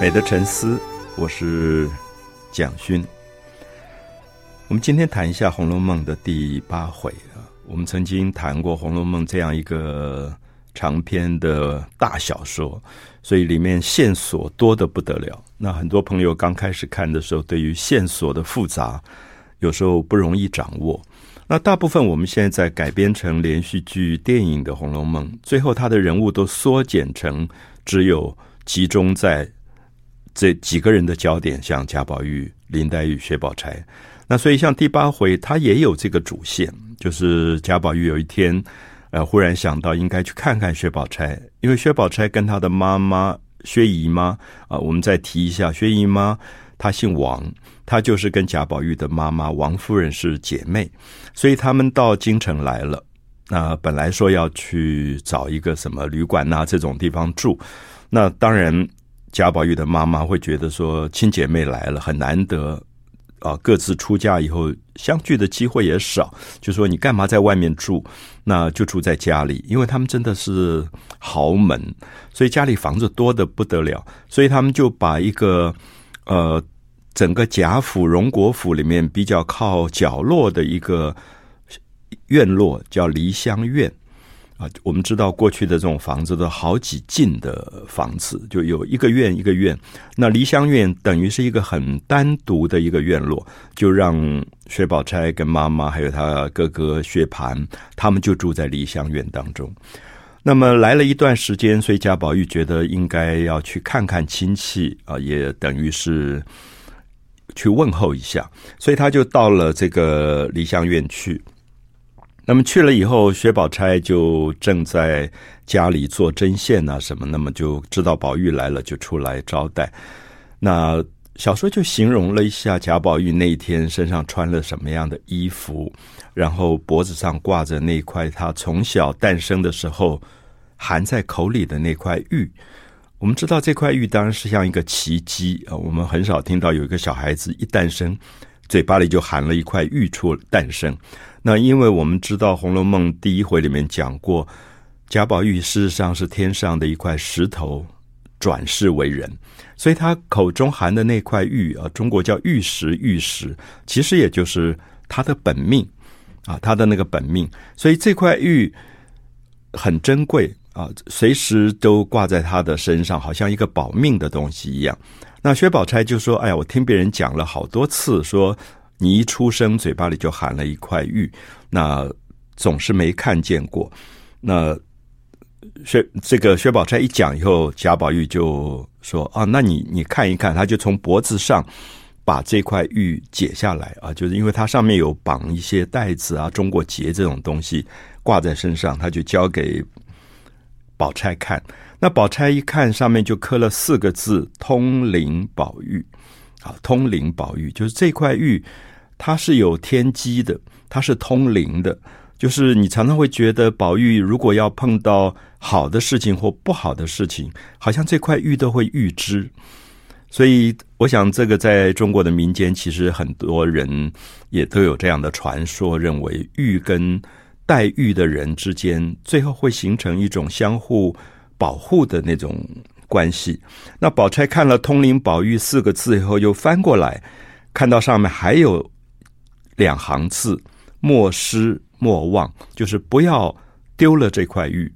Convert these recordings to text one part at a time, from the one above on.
美的沉思，我是蒋勋。我们今天谈一下《红楼梦》的第八回啊。我们曾经谈过《红楼梦》这样一个长篇的大小说，所以里面线索多得不得了。那很多朋友刚开始看的时候，对于线索的复杂，有时候不容易掌握。那大部分我们现在在改编成连续剧、电影的《红楼梦》，最后他的人物都缩减成只有集中在。这几个人的焦点，像贾宝玉、林黛玉、薛宝钗，那所以像第八回，他也有这个主线，就是贾宝玉有一天，呃，忽然想到应该去看看薛宝钗，因为薛宝钗跟他的妈妈薛姨妈啊、我们再提一下，薛姨妈她姓王，她就是跟贾宝玉的妈妈王夫人是姐妹，所以他们到京城来了。那本来说要去找一个什么旅馆呐、啊、这种地方住，那当然。贾宝玉的妈妈会觉得说，亲姐妹来了很难得啊，各自出嫁以后相聚的机会也少，就说你干嘛在外面住？那就住在家里，因为他们真的是豪门，所以家里房子多得不得了，所以他们就把一个呃整个贾府荣国府里面比较靠角落的一个院落叫梨香院。啊，我们知道过去的这种房子都好几进的房子，就有一个院一个院。那梨香院等于是一个很单独的一个院落，就让薛宝钗跟妈妈还有他哥哥薛蟠，他们就住在梨香院当中。那么来了一段时间，所以贾宝玉觉得应该要去看看亲戚啊，也等于是去问候一下，所以他就到了这个梨香院去。那么去了以后，薛宝钗就正在家里做针线啊什么，那么就知道宝玉来了，就出来招待。那小说就形容了一下贾宝玉那天身上穿了什么样的衣服，然后脖子上挂着那块他从小诞生的时候含在口里的那块玉。我们知道这块玉当然是像一个奇迹啊，我们很少听到有一个小孩子一诞生嘴巴里就含了一块玉出诞生。那因为我们知道《红楼梦》第一回里面讲过，贾宝玉事实上是天上的一块石头转世为人，所以他口中含的那块玉啊，中国叫玉石，玉石其实也就是他的本命啊，他的那个本命，所以这块玉很珍贵啊，随时都挂在他的身上，好像一个保命的东西一样。那薛宝钗就说：“哎呀，我听别人讲了好多次说。”你一出生，嘴巴里就含了一块玉，那总是没看见过。那薛这个薛宝钗一讲以后，贾宝玉就说：“啊，那你你看一看。”他就从脖子上把这块玉解下来啊，就是因为它上面有绑一些带子啊、中国结这种东西挂在身上，他就交给宝钗看。那宝钗一看，上面就刻了四个字：“通灵宝玉。”啊，通灵宝玉就是这块玉。它是有天机的，它是通灵的，就是你常常会觉得宝玉如果要碰到好的事情或不好的事情，好像这块玉都会预知。所以，我想这个在中国的民间，其实很多人也都有这样的传说，认为玉跟黛玉的人之间，最后会形成一种相互保护的那种关系。那宝钗看了“通灵宝玉”四个字以后，又翻过来看到上面还有。两行字，莫失莫忘，就是不要丢了这块玉，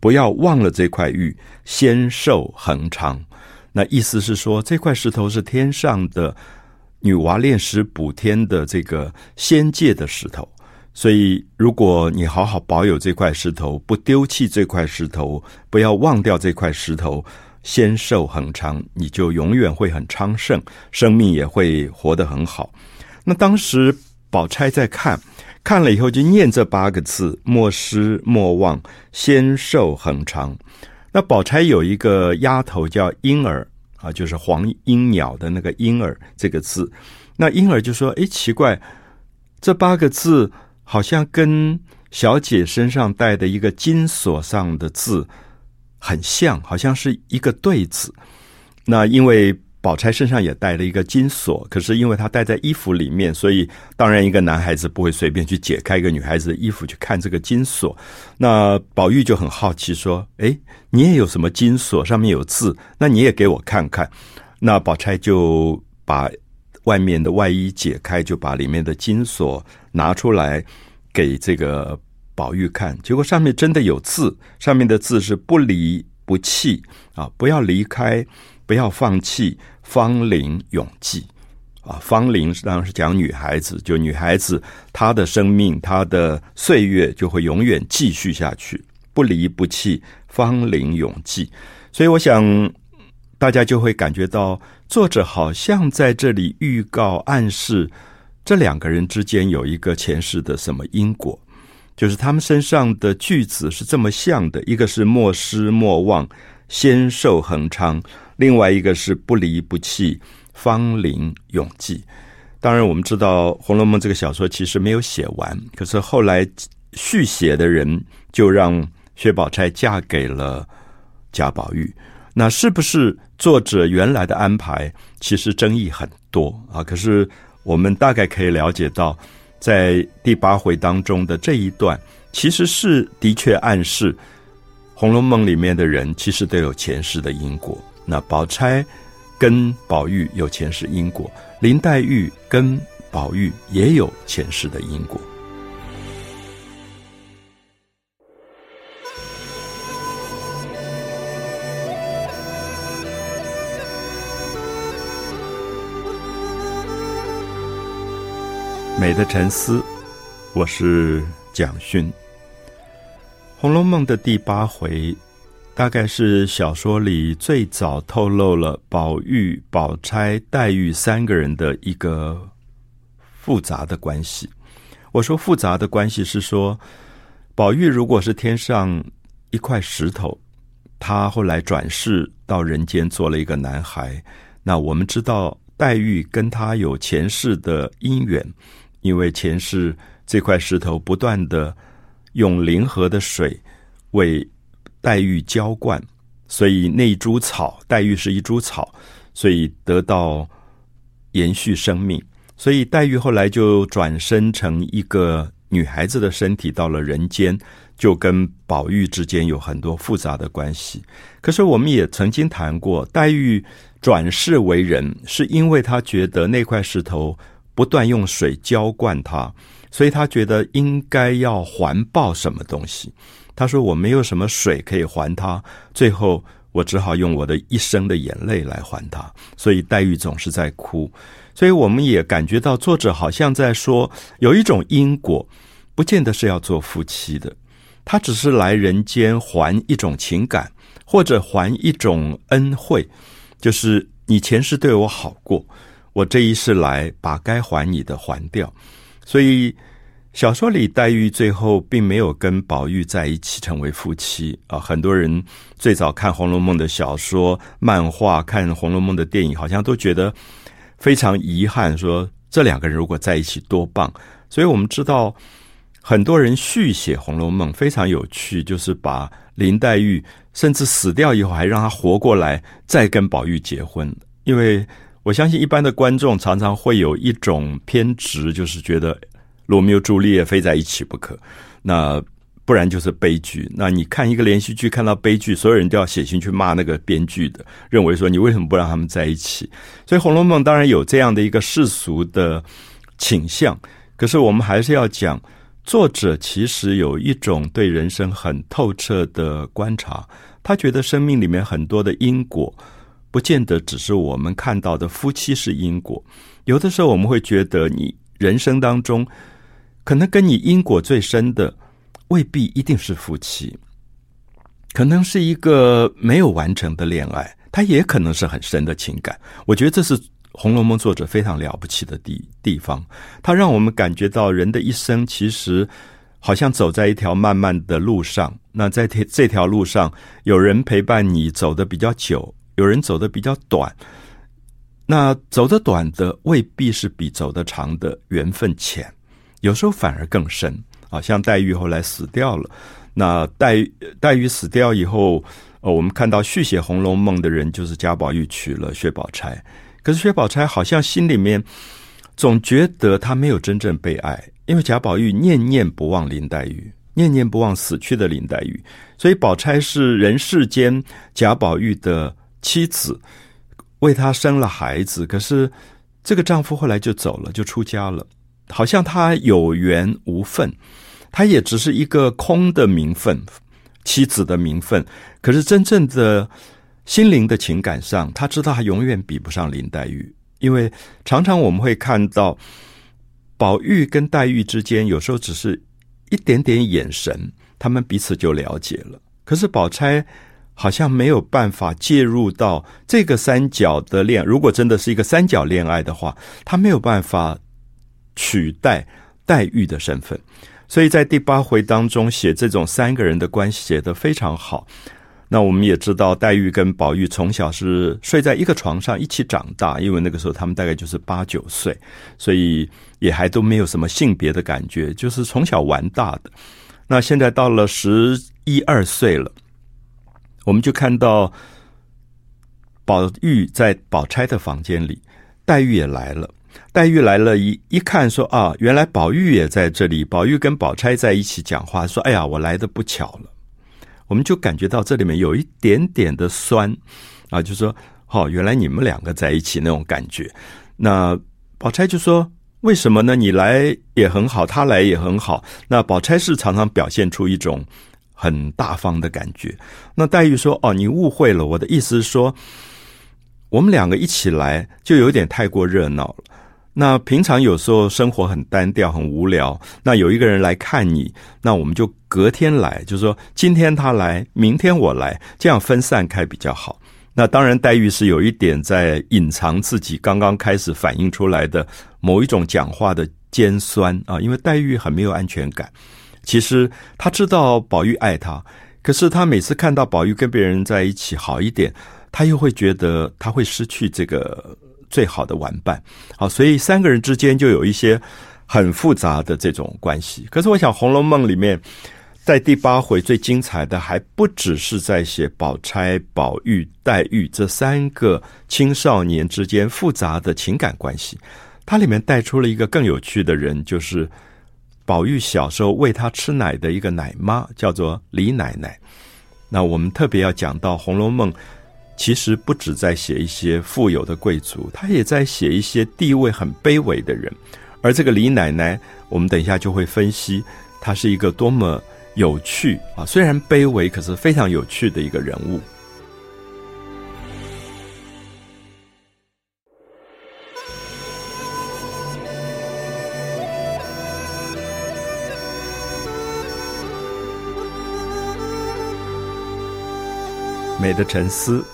不要忘了这块玉，仙寿恒长。那意思是说，这块石头是天上的女娲炼石补天的这个仙界的石头，所以如果你好好保有这块石头，不丢弃这块石头，不要忘掉这块石头，仙寿恒长，你就永远会很昌盛，生命也会活得很好。那当时宝钗在看，看了以后就念这八个字：莫失莫忘，仙寿恒长。那宝钗有一个丫头叫莺儿啊，就是黄莺鸟的那个莺儿这个字。那莺儿就说：“哎，奇怪，这八个字好像跟小姐身上戴的一个金锁上的字很像，好像是一个对子。”那因为。宝钗身上也带了一个金锁，可是因为她戴在衣服里面，所以当然一个男孩子不会随便去解开一个女孩子的衣服去看这个金锁。那宝玉就很好奇说：“诶，你也有什么金锁？上面有字，那你也给我看看。”那宝钗就把外面的外衣解开，就把里面的金锁拿出来给这个宝玉看。结果上面真的有字，上面的字是“不离不弃”啊，不要离开。不要放弃，芳龄永继啊！芳龄当然是讲女孩子，就女孩子她的生命、她的岁月就会永远继续下去，不离不弃，芳龄永继。所以，我想大家就会感觉到，作者好像在这里预告、暗示这两个人之间有一个前世的什么因果，就是他们身上的句子是这么像的，一个是莫失莫忘，仙寿恒昌。另外一个是不离不弃，芳龄永继。当然，我们知道《红楼梦》这个小说其实没有写完，可是后来续写的人就让薛宝钗嫁给了贾宝玉。那是不是作者原来的安排？其实争议很多啊。可是我们大概可以了解到，在第八回当中的这一段，其实是的确暗示《红楼梦》里面的人其实都有前世的因果。那宝钗跟宝玉有前世因果，林黛玉跟宝玉也有前世的因果。美的沉思，我是蒋勋，《红楼梦》的第八回。大概是小说里最早透露了宝玉、宝钗、黛玉三个人的一个复杂的关系。我说复杂的关系是说，宝玉如果是天上一块石头，他后来转世到人间做了一个男孩。那我们知道黛玉跟他有前世的姻缘，因为前世这块石头不断的用灵河的水为黛玉浇灌，所以那株草，黛玉是一株草，所以得到延续生命。所以黛玉后来就转生成一个女孩子的身体，到了人间，就跟宝玉之间有很多复杂的关系。可是我们也曾经谈过，黛玉转世为人，是因为她觉得那块石头不断用水浇灌它，所以他觉得应该要环抱什么东西。他说：“我没有什么水可以还他，最后我只好用我的一生的眼泪来还他。所以黛玉总是在哭，所以我们也感觉到作者好像在说，有一种因果，不见得是要做夫妻的，他只是来人间还一种情感，或者还一种恩惠，就是你前世对我好过，我这一世来把该还你的还掉，所以。”小说里，黛玉最后并没有跟宝玉在一起成为夫妻啊！很多人最早看《红楼梦》的小说、漫画，看《红楼梦》的电影，好像都觉得非常遗憾，说这两个人如果在一起多棒。所以我们知道，很多人续写《红楼梦》非常有趣，就是把林黛玉甚至死掉以后，还让她活过来，再跟宝玉结婚。因为我相信，一般的观众常常会有一种偏执，就是觉得。罗密欧朱丽叶非在一起不可，那不然就是悲剧。那你看一个连续剧，看到悲剧，所有人都要写信去骂那个编剧的，认为说你为什么不让他们在一起？所以《红楼梦》当然有这样的一个世俗的倾向，可是我们还是要讲，作者其实有一种对人生很透彻的观察，他觉得生命里面很多的因果，不见得只是我们看到的夫妻是因果，有的时候我们会觉得你人生当中。可能跟你因果最深的，未必一定是夫妻，可能是一个没有完成的恋爱，它也可能是很深的情感。我觉得这是《红楼梦》作者非常了不起的地地方，它让我们感觉到人的一生其实好像走在一条漫漫的路上。那在这这条路上，有人陪伴你走的比较久，有人走得比较短。那走得短的未必是比走得长的缘分浅。有时候反而更深啊，像黛玉后来死掉了，那黛黛玉死掉以后，呃，我们看到续写《红楼梦》的人就是贾宝玉娶了薛宝钗，可是薛宝钗好像心里面总觉得他没有真正被爱，因为贾宝玉念念不忘林黛玉，念念不忘死去的林黛玉，所以宝钗是人世间贾宝玉的妻子，为他生了孩子。可是这个丈夫后来就走了，就出家了，好像他有缘无分，他也只是一个空的名分，妻子的名分。可是真正的心灵的情感上，他知道他永远比不上林黛玉，因为常常我们会看到宝玉跟黛玉之间，有时候只是。一点点眼神，他们彼此就了解了。可是宝钗好像没有办法介入到这个三角的恋，如果真的是一个三角恋爱的话，他没有办法取代黛玉的身份。所以在第八回当中写这种三个人的关系写得非常好。那我们也知道，黛玉跟宝玉从小是睡在一个床上一起长大，因为那个时候他们大概就是八九岁，所以也还都没有什么性别的感觉，就是从小玩大的。那现在到了十一二岁了，我们就看到宝玉在宝钗的房间里，黛玉也来了。黛玉来了，一一看说啊，原来宝玉也在这里。宝玉跟宝钗在一起讲话，说：“哎呀，我来的不巧了。”我们就感觉到这里面有一点点的酸啊，就说：“哦，原来你们两个在一起那种感觉。”那宝钗就说：“为什么呢？你来也很好，他来也很好。”那宝钗是常常表现出一种很大方的感觉。那黛玉说：“哦，你误会了，我的意思是说，我们两个一起来就有点太过热闹了。”那平常有时候生活很单调、很无聊，那有一个人来看你，那我们就隔天来，就是说今天他来，明天我来，这样分散开比较好。那当然，黛玉是有一点在隐藏自己刚刚开始反映出来的某一种讲话的尖酸啊，因为黛玉很没有安全感。其实他知道宝玉爱他，可是他每次看到宝玉跟别人在一起好一点，他又会觉得他会失去这个。最好的玩伴，好，所以三个人之间就有一些很复杂的这种关系。可是，我想《红楼梦》里面在第八回最精彩的，还不只是在写宝钗、宝玉、黛玉这三个青少年之间复杂的情感关系，它里面带出了一个更有趣的人，就是宝玉小时候喂他吃奶的一个奶妈，叫做李奶奶。那我们特别要讲到《红楼梦》。其实不止在写一些富有的贵族，他也在写一些地位很卑微的人。而这个李奶奶，我们等一下就会分析，她是一个多么有趣啊！虽然卑微，可是非常有趣的一个人物。美的沉思。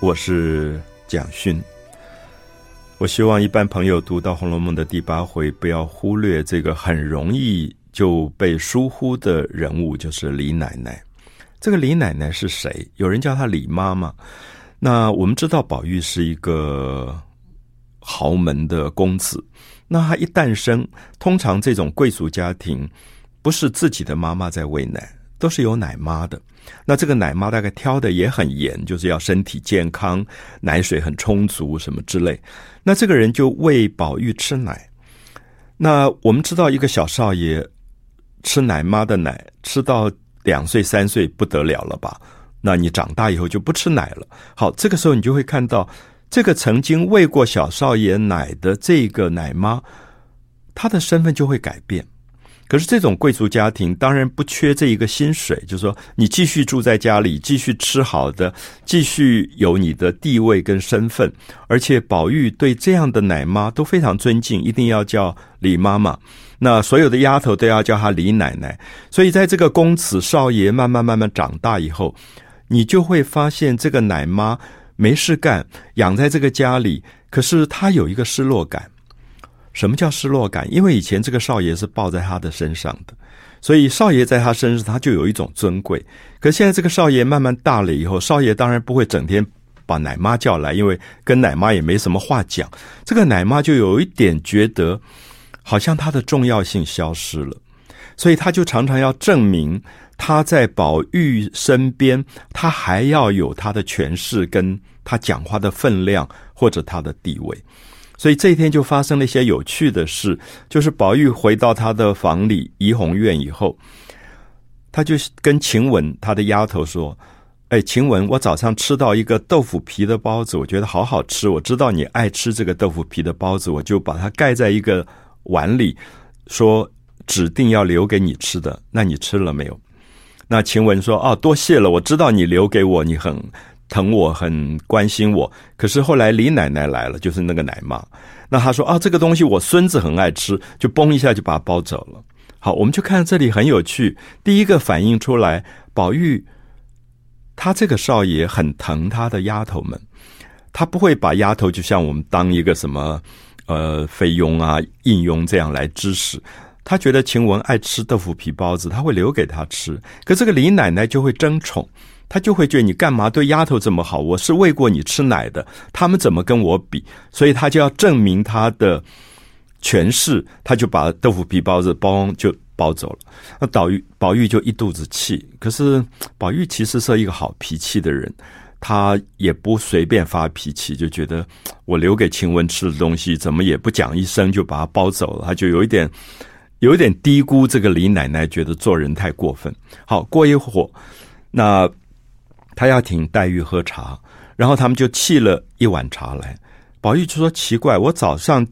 我是蒋勋，我希望一般朋友读到《红楼梦》的第八回，不要忽略这个很容易就被疏忽的人物，就是李奶奶。这个李奶奶是谁？有人叫她李妈妈。那我们知道宝玉是一个豪门的公子，那他一诞生，通常这种贵族家庭不是自己的妈妈在喂奶，都是有奶妈的。那这个奶妈大概挑的也很严，就是要身体健康，奶水很充足，什么之类。那这个人就喂宝玉吃奶。那我们知道，一个小少爷吃奶妈的奶，吃到两岁三岁不得了了吧？那你长大以后就不吃奶了。好，这个时候你就会看到，这个曾经喂过小少爷奶的这个奶妈，她的身份就会改变。可是这种贵族家庭当然不缺这一个薪水，就是说你继续住在家里，继续吃好的，继续有你的地位跟身份。而且宝玉对这样的奶妈都非常尊敬，一定要叫李妈妈。那所有的丫头都要叫她李奶奶。所以在这个公子少爷慢慢慢慢长大以后，你就会发现这个奶妈没事干，养在这个家里，可是她有一个失落感。什么叫失落感？因为以前这个少爷是抱在他的身上的，所以少爷在他身上，他就有一种尊贵。可现在这个少爷慢慢大了以后，少爷当然不会整天把奶妈叫来，因为跟奶妈也没什么话讲。这个奶妈就有一点觉得，好像他的重要性消失了。所以他就常常要证明他在宝玉身边，他还要有他的权势，跟他讲话的分量或者他的地位。所以这一天就发生了一些有趣的事，就是宝玉回到他的房里怡红院以后，他就跟晴雯他的丫头说：“哎，晴雯，我早上吃到一个豆腐皮的包子，我觉得好好吃。我知道你爱吃这个豆腐皮的包子，我就把它盖在一个碗里，说指定要留给你吃的。那你吃了没有？”那晴雯说：“哦，多谢了，我知道你留给我，你很。”疼我，很关心我，可是后来李奶奶来了，就是那个奶妈。那她说啊，这个东西我孙子很爱吃，就嘣一下就把它包走了。好，我们就看这里很有趣。第一个反映出来，宝玉他这个少爷很疼他的丫头们，他不会把丫头就像我们当一个什么呃菲佣啊、应佣这样来指使。他觉得晴雯爱吃豆腐皮包子，他会留给她吃。可这个李奶奶就会争宠。他就会觉得你干嘛对丫头这么好？我是喂过你吃奶的，他们怎么跟我比？所以他就要证明他的权势，他就把豆腐皮包子包就包走了。那宝玉宝玉就一肚子气，可是宝玉其实是一个好脾气的人，他也不随便发脾气，就觉得我留给晴雯吃的东西，怎么也不讲一声就把它包走了，他就有一点有一点低估这个李奶奶，觉得做人太过分。好，过一会儿，那。他要请黛玉喝茶，然后他们就沏了一碗茶来。宝玉就说：“奇怪，我早上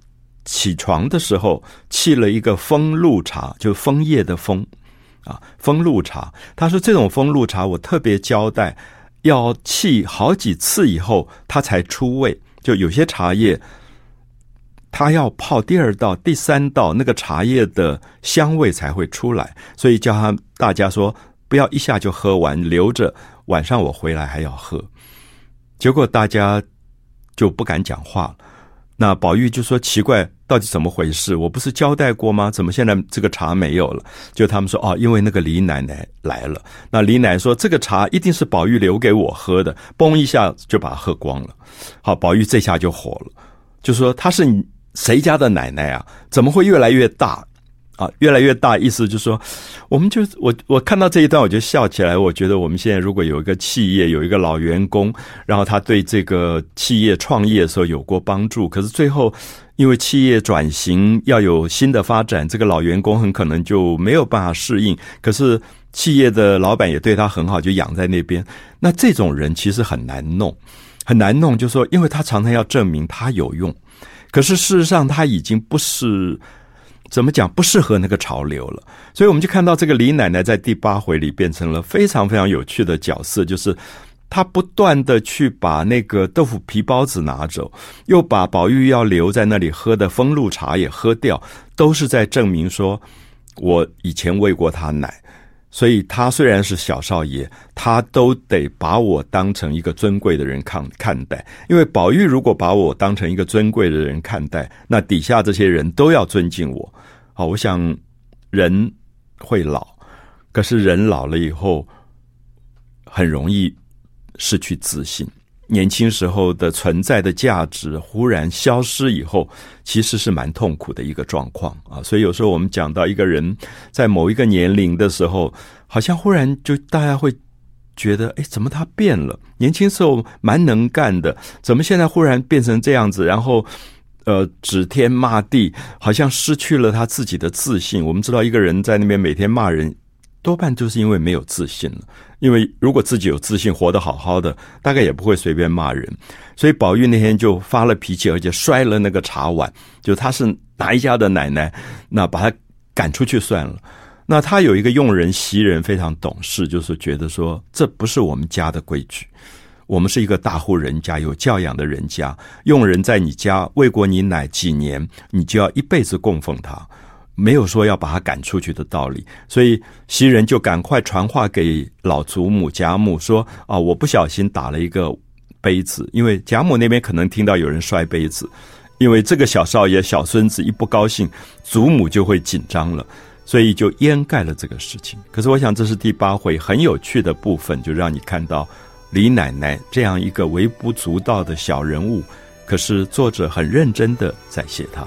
起床的时候沏了一个枫露茶，就枫叶的枫啊，枫露茶。他说这种枫露茶，我特别交代，要沏好几次以后，它才出味。就有些茶叶，它要泡第二道、第三道，那个茶叶的香味才会出来。所以叫他大家说，不要一下就喝完，留着。”晚上我回来还要喝，结果大家就不敢讲话了。那宝玉就说：“奇怪，到底怎么回事？我不是交代过吗？怎么现在这个茶没有了？”就他们说：“哦，因为那个李奶奶来了。”那李奶奶说：“这个茶一定是宝玉留给我喝的。”嘣一下就把它喝光了。好，宝玉这下就火了，就说：“他是谁家的奶奶啊？怎么会越来越大？”啊，越来越大，意思就是说，我们就我我看到这一段我就笑起来。我觉得我们现在如果有一个企业，有一个老员工，然后他对这个企业创业的时候有过帮助，可是最后因为企业转型要有新的发展，这个老员工很可能就没有办法适应。可是企业的老板也对他很好，就养在那边。那这种人其实很难弄，很难弄，就是说，因为他常常要证明他有用，可是事实上他已经不是。怎么讲不适合那个潮流了，所以我们就看到这个李奶奶在第八回里变成了非常非常有趣的角色，就是她不断的去把那个豆腐皮包子拿走，又把宝玉要留在那里喝的风露茶也喝掉，都是在证明说，我以前喂过他奶。所以他虽然是小少爷，他都得把我当成一个尊贵的人看看待。因为宝玉如果把我当成一个尊贵的人看待，那底下这些人都要尊敬我。好，我想人会老，可是人老了以后很容易失去自信。年轻时候的存在的价值忽然消失以后，其实是蛮痛苦的一个状况啊。所以有时候我们讲到一个人在某一个年龄的时候，好像忽然就大家会觉得，哎，怎么他变了？年轻时候蛮能干的，怎么现在忽然变成这样子？然后，呃，指天骂地，好像失去了他自己的自信。我们知道，一个人在那边每天骂人，多半就是因为没有自信了。因为如果自己有自信，活得好好的，大概也不会随便骂人。所以宝玉那天就发了脾气，而且摔了那个茶碗。就他是哪一家的奶奶，那把他赶出去算了。那他有一个用人袭人非常懂事，就是觉得说，这不是我们家的规矩。我们是一个大户人家，有教养的人家，佣人在你家喂过你奶几年，你就要一辈子供奉他。没有说要把他赶出去的道理，所以袭人就赶快传话给老祖母贾母说：“啊，我不小心打了一个杯子，因为贾母那边可能听到有人摔杯子，因为这个小少爷、小孙子一不高兴，祖母就会紧张了，所以就掩盖了这个事情。可是我想这是第八回很有趣的部分，就让你看到李奶奶这样一个微不足道的小人物，可是作者很认真的在写她。